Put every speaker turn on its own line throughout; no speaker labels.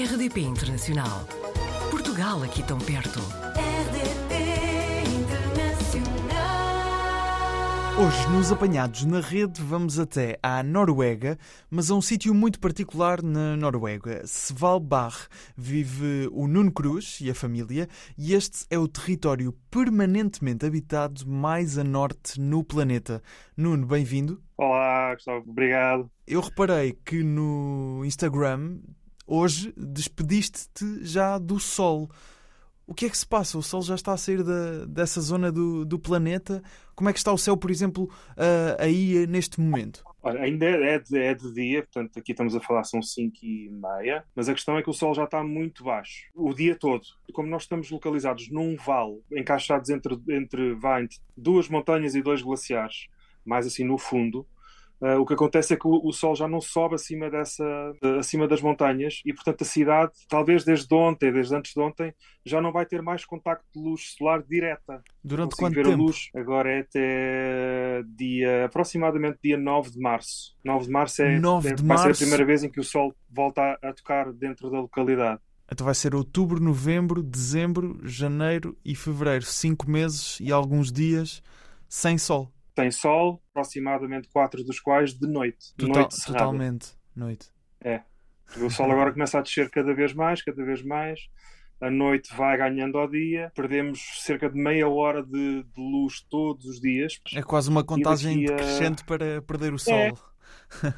RDP Internacional. Portugal aqui tão perto.
RDP Internacional.
Hoje, nos Apanhados na Rede, vamos até à Noruega, mas a um sítio muito particular na Noruega. Svalbard vive o Nuno Cruz e a família, e este é o território permanentemente habitado mais a norte no planeta. Nuno, bem-vindo.
Olá, Gustavo, obrigado.
Eu reparei que no Instagram, hoje, despediste-te já do Sol. O que é que se passa? O Sol já está a sair da- dessa zona do, do planeta? Como é que está o céu, por exemplo, ah, aí neste momento?
Olha, ainda é de, é de dia, portanto aqui estamos a falar são 5 e meia, mas a questão é que o sol já está muito baixo, o dia todo. Como nós estamos localizados num vale, encaixados entre, entre, entre duas montanhas e dois glaciares, mais assim no fundo, ah, o que acontece é que o, o sol já não sobe acima, dessa, acima das montanhas e, portanto, a cidade, talvez desde ontem, desde antes de ontem, já não vai ter mais contacto de luz solar direta.
Durante
Consigo
quanto
ver a
tempo?
luz agora é até dia, aproximadamente dia 9 de março. 9 de março é,
9
é-
de
vai ser a primeira vez em que o sol volta a, a tocar dentro da localidade.
Então vai ser outubro, novembro, dezembro, janeiro e fevereiro. Cinco meses e alguns dias sem sol.
Tem sol, aproximadamente 4 dos quais de noite.
Total-
noite cerrada.
totalmente. Noite.
O sol agora começa a descer cada vez mais, cada vez mais. A noite vai ganhando ao dia. Perdemos cerca de meia hora de, de luz todos os dias.
É quase uma contagem
a-
decrescente para perder o sol.
É.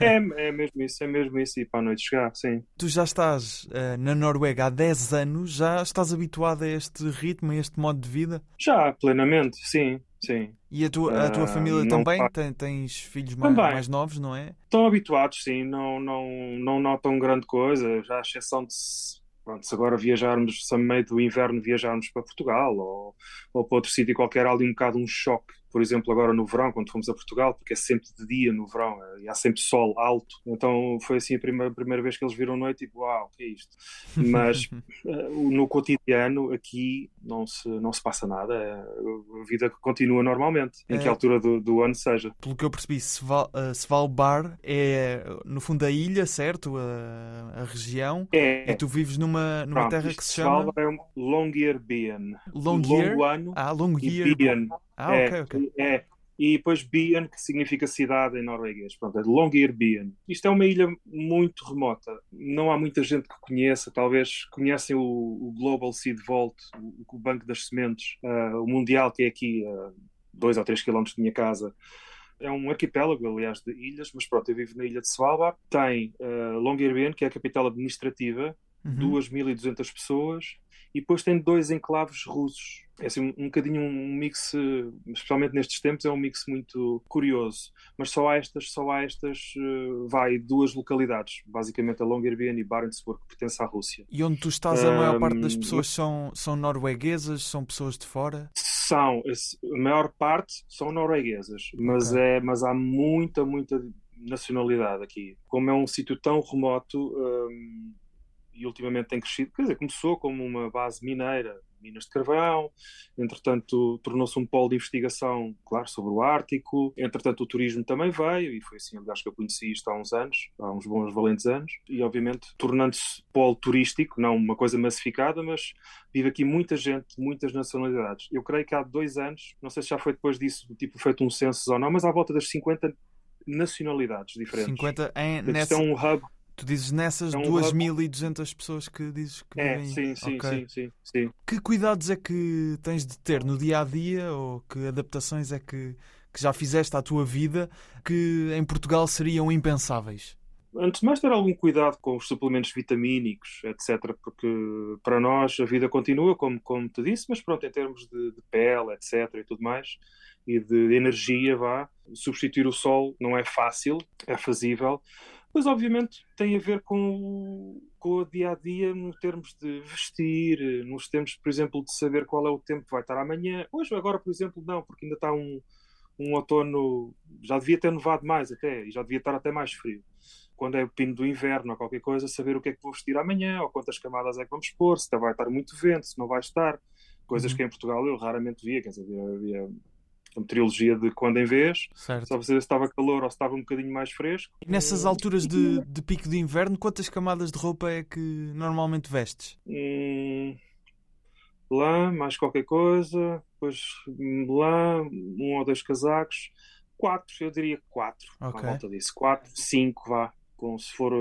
É, é mesmo isso, é mesmo isso. E para a noite chegar, sim.
Tu já estás eh, na Noruega há 10 anos, já estás habituado a este ritmo, a este modo de vida?
Já, plenamente, sim, sim.
E a tua, a tua
Ah,
família também?
fa-
Tem- tens filhos mais, mais novos, não é?
Estão habituados, sim, não, não, não notam grande coisa, já à exceção de se, pronto, se agora viajarmos, se a meio do inverno viajarmos para Portugal ou, ou para outro sítio qualquer, há ali um bocado um choque. Por exemplo, agora no verão, quando fomos a Portugal, porque é sempre de dia no verão eh, e há sempre sol alto, então foi assim a primeira, primeira vez que eles viram noite, tipo, uau, o que é isto? Mas eh, no cotidiano aqui não se, não se passa nada, eh, a vida continua normalmente, em que
É.
altura do, do ano seja.
Pelo que eu percebi, Sval, Svalbard é, no fundo, a ilha, certo? A, a região.
É,
E tu vives numa, numa
Pronto,
terra que se chama
Svalbard é um Longyearbyen.
Longyear.
Longo ano
Ah,
e
Longyear.
Bien.
Ah,
é,
ok, ok.
é. E depois Bien, que significa cidade em norueguês. Pronto, é Longyearbyen. Isto é uma ilha muito remota. Não há muita gente que conheça. Talvez conhecem o, o Global Seed Vault, o, o Banco das Sementes, ah, o Mundial, que é aqui a dois ou três quilómetros da minha casa. É um arquipélago, aliás, de ilhas, mas pronto, eu vivo na ilha de Svalbard. Tem uh, Longyearbyen, que é a capital administrativa,
Uhum.
2.200 pessoas e depois tem dois enclaves russos. É assim, um, um bocadinho um mix, especialmente nestes tempos, é um mix muito curioso. Mas só há estas, só há estas, eh, vai, duas localidades, basicamente a Longyearbyen e Barentsburg, que pertence à Rússia.
E onde tu estás, a maior parte das pessoas são, são norueguesas, são pessoas de fora?
São, a maior parte são norueguesas, mas,
Ok.
é, mas há muita, muita nacionalidade aqui. Como é um sítio tão remoto hum, e ultimamente tem crescido, quer dizer, começou como uma base mineira, minas de carvão, entretanto tornou-se um polo de investigação, claro, sobre o Ártico, entretanto o turismo também veio, e foi assim, aliás, que eu conheci isto há uns anos, há uns bons valentes anos, e obviamente tornando-se polo turístico, não uma coisa massificada, mas vive aqui muita gente, muitas nacionalidades. Eu creio que há dois anos, não sei se já foi depois disso, tipo, feito um censo ou não, mas à volta das 50 nacionalidades diferentes.
50 em,
é um hub.
Tu dizes nessas
é um
2.200 pessoas que dizes que
É,
vivem.
sim, sim,
Ok.
sim, sim, sim.
Que cuidados é que tens de ter no dia a dia ou que adaptações é que, que já fizeste à tua vida que em Portugal seriam impensáveis?
Antes de mais, ter algum cuidado com os suplementos vitamínicos, etc., porque para nós a vida continua, como, como te disse, mas pronto, em termos de, de pele, etc., e tudo mais, e de energia, vá, substituir o sol não é fácil, é fazível, mas obviamente tem a ver com o, com o dia a dia, nos termos de vestir, nos termos, por exemplo, de saber qual é o tempo que vai estar amanhã. Hoje, agora, por exemplo, não, porque ainda está um, um outono, já devia ter nevado mais até, e já devia estar até mais frio quando é o pino do inverno ou qualquer coisa, saber o que é que vou vestir amanhã, ou quantas camadas é que vamos pôr, se vai estar muito vento, se não vai estar. Coisas
Uhum.
que em Portugal eu raramente via, quer dizer, havia, havia a meteorologia de quando em vez,
Certo.
só para saber se estava calor ou se estava um bocadinho mais fresco.
E nessas alturas de, de pico de inverno, quantas camadas de roupa é que normalmente vestes?
Hum, lã, mais qualquer coisa, depois lã, um ou dois casacos, quatro, eu diria quatro,
Ok.
à volta disso, quatro, cinco, vá. Com, se for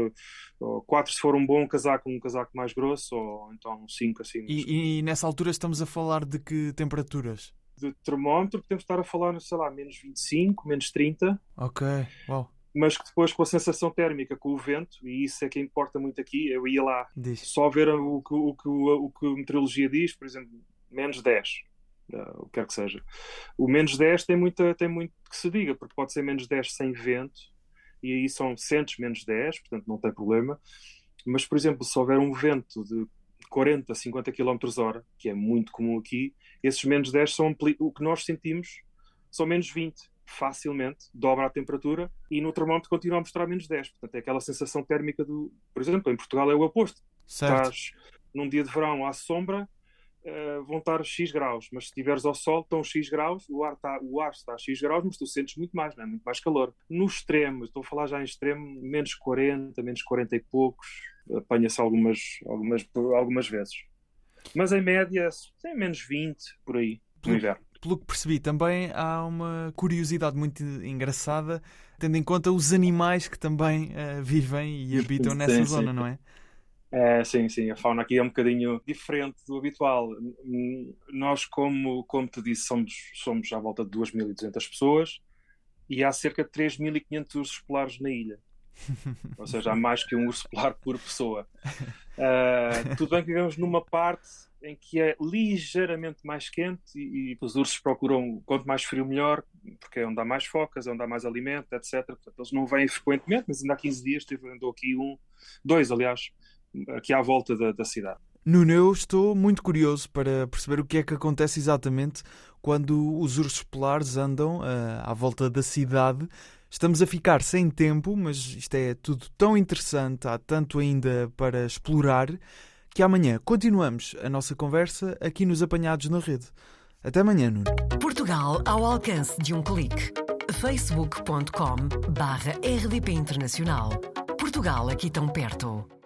ou quatro se for um bom casaco, um casaco mais grosso, ou então cinco assim.
E, e nessa altura estamos a falar de que temperaturas?
De termómetro podemos estar a falar, sei lá, menos 25, menos 30,
Ok, uau,
mas que depois com a sensação térmica, com o vento, e isso é que importa muito aqui, eu ia lá
diz.
só ver o que, o que, o que a meteorologia diz, por exemplo, menos 10, eh, o que quer que seja. O menos 10 tem, muita, tem muito que se diga, porque pode ser menos 10 sem vento, e aí são centos menos 10, portanto não tem problema. Mas, por exemplo, se houver um vento de 40, 50 km hora, que é muito comum aqui, esses menos 10 são o que nós sentimos são menos 20, facilmente, dobra a temperatura, e no termómetro continua a mostrar menos 10. Portanto, é aquela sensação térmica do. Por exemplo, em Portugal é o oposto
Certo.
estás num dia de verão à sombra, eh, vão estar X graus, mas se estiveres ao sol, estão X graus, o ar, está, o ar está a X graus, mas tu sentes muito mais, não é? muito mais calor. No extremo, estou a falar já em extremo, menos 40, menos 40 e poucos, apanha-se algumas, algumas, algumas vezes. Mas em média, tem menos 20 por aí, no inverno.
Pelo que percebi, também há uma curiosidade muito engraçada, tendo em conta os animais que também eh, vivem e habitam nessa
sim.
zona, não é?
É, sim, sim, a fauna aqui é um bocadinho diferente do habitual. Nós, como, como te disse, somos, somos à volta de 2.200 pessoas e há cerca de 3.500 ursos polares na ilha. Ou seja, há mais que um urso polar por pessoa. Ah, tudo bem que vivemos numa parte em que é ligeiramente mais quente e, e os ursos procuram quanto mais frio melhor, porque é onde há mais focas, é onde há mais alimento, etc. Portanto, eles não vêm frequentemente, mas ainda há 15 dias teve, andou aqui um, dois, aliás, aqui à volta da, da cidade.
Nuno, eu estou muito curioso para perceber o que é que acontece exatamente quando os ursos polares andam ah, à volta da cidade. Estamos a ficar sem tempo, mas isto é tudo tão interessante, há tanto ainda para explorar, que amanhã continuamos a nossa conversa aqui nos Apanhados na Rede. Até amanhã, Nuno.
Portugal ao alcance de um clique. facebook.com barra rdp internacional. Portugal aqui tão perto.